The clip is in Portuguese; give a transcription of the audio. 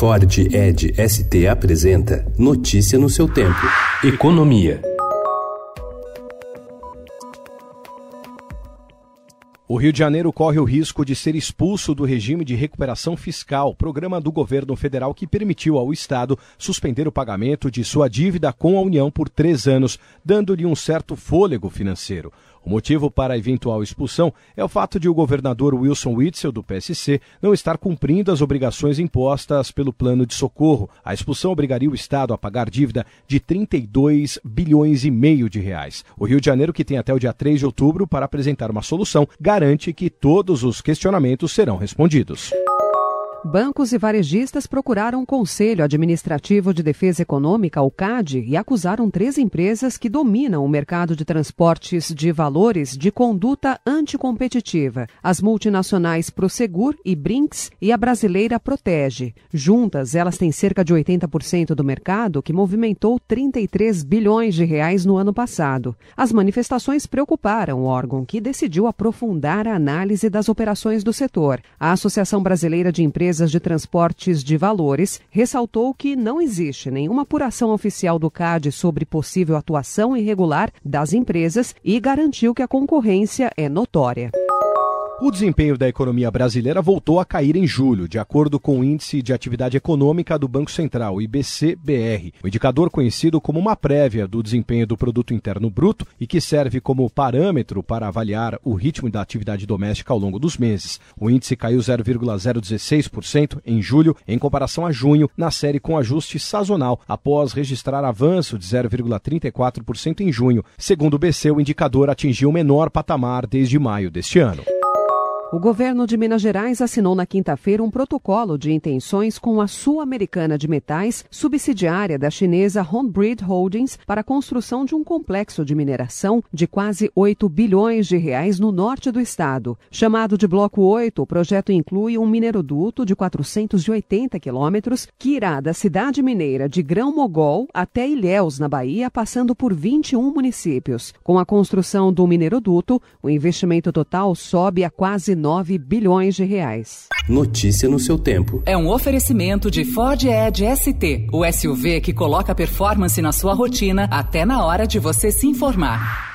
Ford Ed ST apresenta Notícia no seu tempo. Economia. O Rio de Janeiro corre o risco de ser expulso do regime de recuperação fiscal, programa do governo federal que permitiu ao Estado suspender o pagamento de sua dívida com a União por três anos, dando-lhe um certo fôlego financeiro. O motivo para a eventual expulsão é o fato de o governador Wilson Witzel, do PSC, não estar cumprindo as obrigações impostas pelo plano de socorro. A expulsão obrigaria o Estado a pagar dívida de 32 bilhões e meio de reais. O Rio de Janeiro, que tem até o dia 3 de outubro para apresentar uma solução, garante que todos os questionamentos serão respondidos. Bancos e varejistas procuraram o Conselho Administrativo de Defesa Econômica, o CAD, e acusaram três empresas que dominam o mercado de transportes de valores de conduta anticompetitiva: as multinacionais Prosegur e Brinks e a brasileira Protege. Juntas, elas têm cerca de 80% do mercado, que movimentou 33 bilhões de reais no ano passado. As manifestações preocuparam o órgão, que decidiu aprofundar a análise das operações do setor. A Associação Brasileira de Empresas empresas de transportes de valores, ressaltou que não existe nenhuma apuração oficial do CAD sobre possível atuação irregular das empresas e garantiu que a concorrência é notória. O desempenho da economia brasileira voltou a cair em julho, de acordo com o Índice de Atividade Econômica do Banco Central, IBC-BR, o indicador conhecido como uma prévia do desempenho do Produto Interno Bruto e que serve como parâmetro para avaliar o ritmo da atividade doméstica ao longo dos meses. O índice caiu 0,016% em julho, em comparação a junho, na série com ajuste sazonal, após registrar avanço de 0,34% em junho. Segundo o BC, o indicador atingiu o menor patamar desde maio deste ano. O governo de Minas Gerais assinou na quinta-feira um protocolo de intenções com a Sul-Americana de Metais, subsidiária da chinesa Honbreed Holdings, para a construção de um complexo de mineração de quase 8 bilhões de reais no norte do estado. Chamado de Bloco 8, o projeto inclui um mineroduto de 480 quilômetros que irá da cidade mineira de Grão-Mogol até Ilhéus, na Bahia, passando por 21 municípios. Com a construção do mineroduto, o investimento total sobe a quase 9 bilhões de reais. Notícia no seu tempo. É um oferecimento de Ford Edge ST, o SUV que coloca performance na sua rotina até na hora de você se informar.